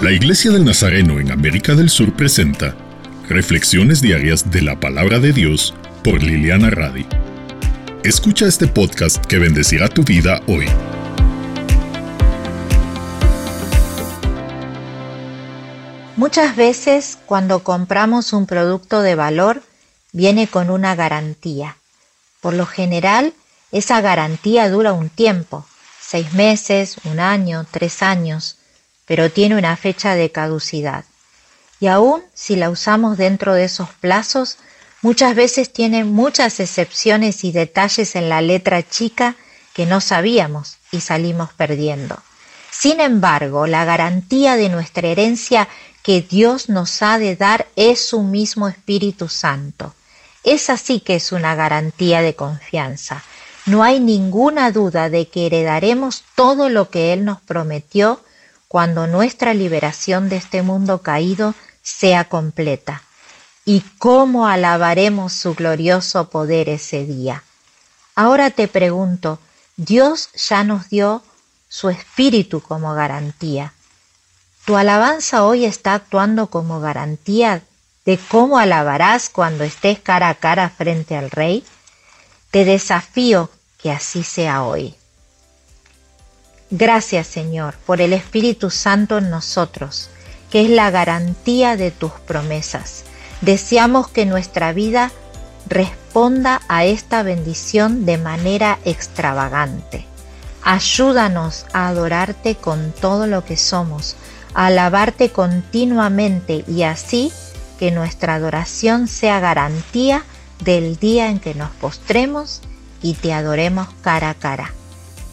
La Iglesia del Nazareno en América del Sur presenta Reflexiones diarias de la palabra de Dios por Liliana Radi. Escucha este podcast que bendecirá tu vida hoy. Muchas veces cuando compramos un producto de valor viene con una garantía. Por lo general, esa garantía dura un tiempo, seis meses, un año, tres años, pero tiene una fecha de caducidad. Y aún si la usamos dentro de esos plazos, muchas veces tiene muchas excepciones y detalles en la letra chica que no sabíamos y salimos perdiendo. Sin embargo, la garantía de nuestra herencia que Dios nos ha de dar es su mismo Espíritu Santo. Esa sí que es una garantía de confianza. No hay ninguna duda de que heredaremos todo lo que Él nos prometió cuando nuestra liberación de este mundo caído sea completa. Y cómo alabaremos su glorioso poder ese día. Ahora te pregunto, Dios ya nos dio su espíritu como garantía. ¿Tu alabanza hoy está actuando como garantía de cómo alabarás cuando estés cara a cara frente al Rey? Te desafío que así sea hoy. Gracias Señor por el Espíritu Santo en nosotros, que es la garantía de tus promesas. Deseamos que nuestra vida responda a esta bendición de manera extravagante. Ayúdanos a adorarte con todo lo que somos alabarte continuamente y así que nuestra adoración sea garantía del día en que nos postremos y te adoremos cara a cara.